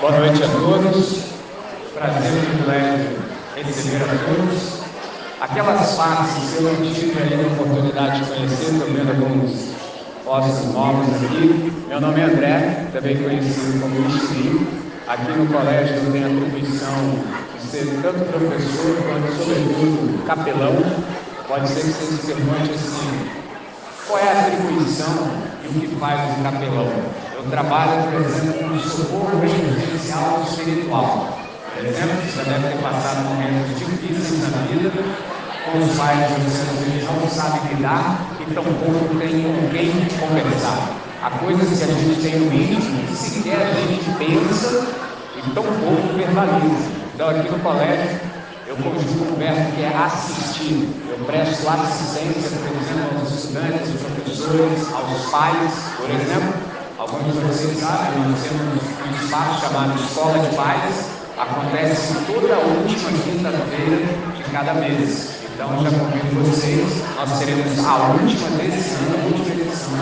Boa noite a todos. Prazer e privilégio receber a todos. Aquelas partes que eu não tive ainda a oportunidade de conhecer, vendo alguns ossos novos aqui. Meu nome é André, também conhecido como Ixi. Aqui no colégio eu tenho a atribuição de ser tanto professor quanto, sobretudo, capelão. Pode ser que você se pergunte assim, qual é a atribuição e o que faz o capelão? Eu trabalho, no socorro emergencial espiritual. Por exemplo, você deve ter passado momentos difíceis na vida, com os pais de vocês não sabem lidar e tampouco tem com quem conversar. Há coisas que a gente tem no íntimo que sequer a gente pensa e tampouco verbaliza. Então, aqui no colégio, eu um verbo que é assistir. Eu presto assistência, por exemplo, aos estudantes, aos professores, aos pais, por exemplo. Alguns de vocês sabem, nós temos um espaço chamado Escola de Pais, acontece toda última quinta-feira de cada mês. Então, já convido vocês, nós teremos a última ano, a última edição,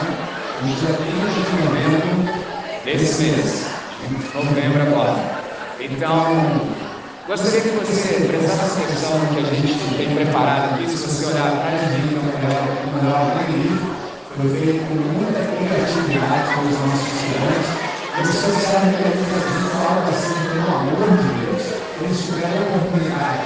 no dia 30 de novembro desse mês, de novembro agora. Então, gostaria que você prestasse atenção no que a gente tem preparado aqui, se você olhar atrás de mim, no melhor livro, foi feito com muita criatividade com os nossos estudantes. E vocês sabem que a gente fala assim, pelo amor de Deus. Eles tiveram a oportunidade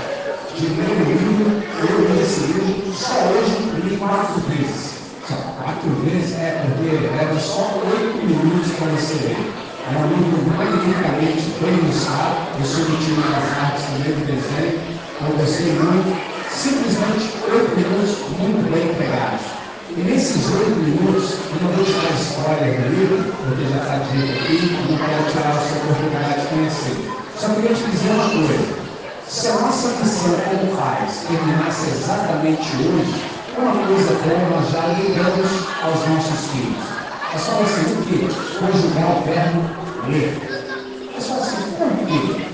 de ler o livro, eu li esse livro, só hoje li quatro vezes. Só quatro vezes? É, porque era só oito minutos para você ler. É um livro magnificamente bem ilustrado. Eu sou do time das artes também do desenho, então gostei muito. Simplesmente oito minutos muito bem empregados. E nesses oito minutos, eu não vou tirar a história do livro, porque já está dito aqui, não quero tirar a sua oportunidade de conhecer. Só queria te dizer uma coisa. Se a nossa missão como pais terminasse exatamente hoje, é uma coisa boa, nós já ligamos aos nossos filhos. É só assim, o quê? Conjugar o verbo ler. É só assim, por quê?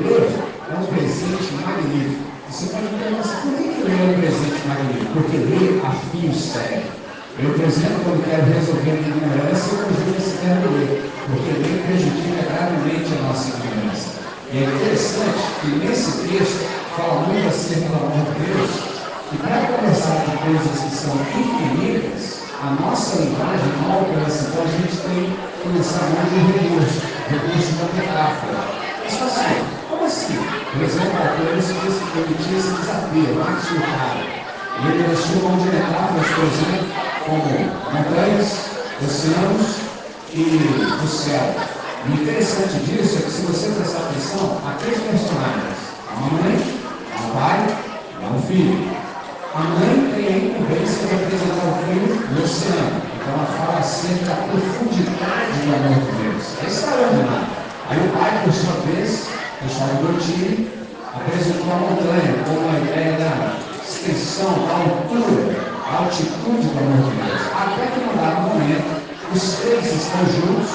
Ler é um presente magnífico. Você pode perguntar, por que ler é um presente magnífico? Porque ler afia o cérebro. Eu, por exemplo, quando quero resolver a ignorância, eu uso esse verbo ler, porque ler prejudica gravemente a nossa ignorância. E é interessante que nesse texto fala muito acerca do amor de Deus, e para conversar de coisas que são infinitas, a nossa linguagem não alcança. Então a gente tem que começar mais de recurso, recurso da metáfora. Isso assim, Ateus disse que permitia esse desafio, Max Lucado. Ele investiu mão de metáforas, por exemplo, como montanhas, oceanos e o céu. O interessante disso é que se você prestar atenção, há três personagens. A mãe, o pai e o filho. A mãe tem a incumbência de apresentar o filho no oceano. Então ela fala acerca da profundidade do amor de Deus. É extraordinário. Aí o pai, por sua vez, o Charles Gautier apresentou a montanha como a ideia da extensão, da altura, da altitude do de Deus. Até que no dado momento, os três estão juntos,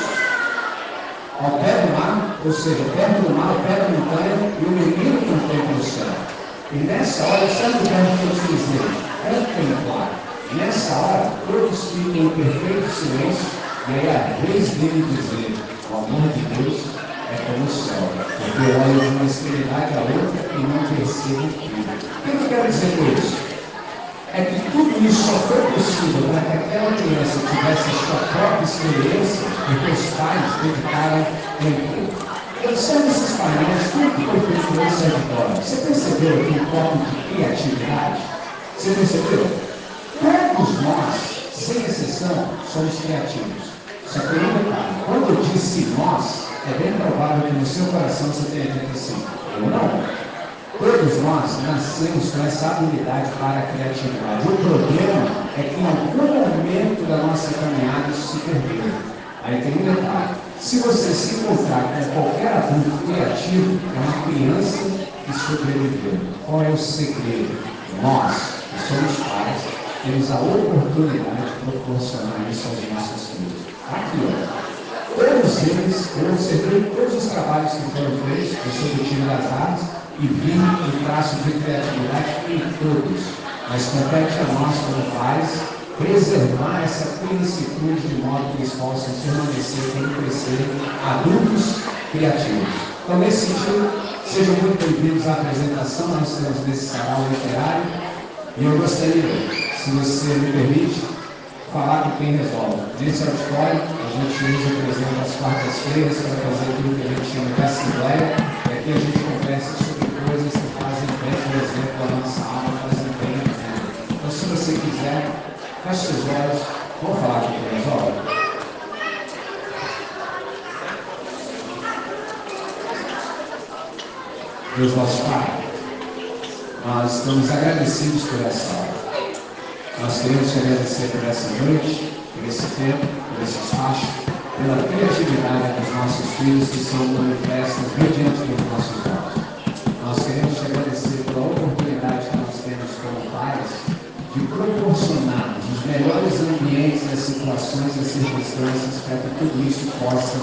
ao pé do mar, ou seja, perto do mar, pé da montanha, e o menino contempla o céu. E nessa hora, sabe o que eu quis dizer? Contemplar. Nessa hora, todos ficam em perfeito silêncio, e aí a vez dele dizer: o amor de Deus é como o céu, porque olho de uma extremidade à outra e não percebo tudo. O que eu quero dizer com isso? É que tudo isso só foi possível para que aquela criança tivesse sua própria experiência, porque os pais dedicaram tempo. Observe esses painéis, tudo que foi feito essa vitória. Você percebeu aqui um pouco de criatividade? Você percebeu? Todos nós, sem exceção, somos criativos. Só que um detalhe, quando eu disse nós, é bem provável que no seu coração você tenha dito assim, eu não. Todos nós nascemos com essa habilidade para a criatividade. O problema é que em algum momento da nossa caminhada isso se perdeu. Aí tem um detalhe. Se você se encontrar com qualquer adulto criativo, é uma criança que sobreviveu. Qual é o segredo? Nós, que somos pais, temos a oportunidade de proporcionar isso aos nossos filhos. Aqui, ó. Eu observei todos os trabalhos que foram feitos, eu sou time das artes, e vi o traço de criatividade em todos. Mas compete a nós, como pais, preservar essa clicitude de modo que eles possam permanecer e crescer adultos criativos. Então, nesse sentido, sejam muito bem-vindos à apresentação. Nós temos nesse sarau literário e eu gostaria, se você me permite, falar com quem resolve. Nesse auditório, a gente usa, por exemplo, as quartas-feiras para fazer aquilo que a gente chama de assembleia, e aqui a gente conversa sobre coisas que fazem bem, por exemplo, a nossa alma, fazem bem a. Então, se você quiser, feche seus olhos, vamos falar com quem resolve. Deus nosso Pai, nós estamos agradecidos por essa hora. Nós queremos te agradecer por essa noite, por esse tempo, por esse espaço, pela criatividade dos nossos filhos que são manifestas mediante dos nossos olhos. Nós queremos te agradecer pela oportunidade que nós temos como pais de proporcionar os melhores ambientes, as situações, as circunstâncias para que tudo isso possa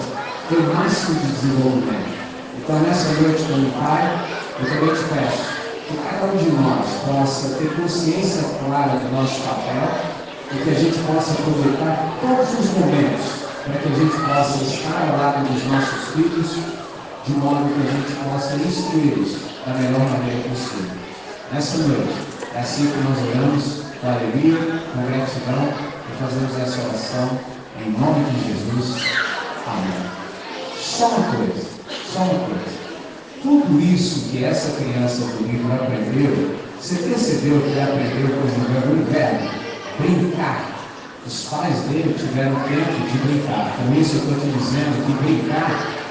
ter máximo de desenvolvimento. Então, nessa noite, como pai, eu também te peço que cada um de nós possa ter consciência clara do nosso papel e que a gente possa aproveitar todos os momentos para que a gente possa estar ao lado dos nossos filhos de modo que a gente possa instruí-los da melhor maneira possível. Nessa noite, é assim que nós oramos, com alegria, com gratidão e fazemos essa oração em nome de Jesus. Amém. Só uma coisa, só uma coisa. Tudo isso que essa criança livro aprendeu, você percebeu que ele aprendeu, por exemplo, no inverno? Brincar. Os pais dele tiveram tempo de brincar. Com isso eu estou te dizendo que brincar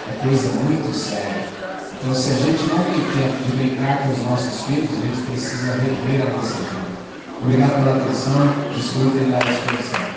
é coisa muito séria. Então, se a gente não tem tempo de brincar com os nossos filhos, a gente precisa rever a nossa vida. Obrigado pela atenção. Desculpe a expressão.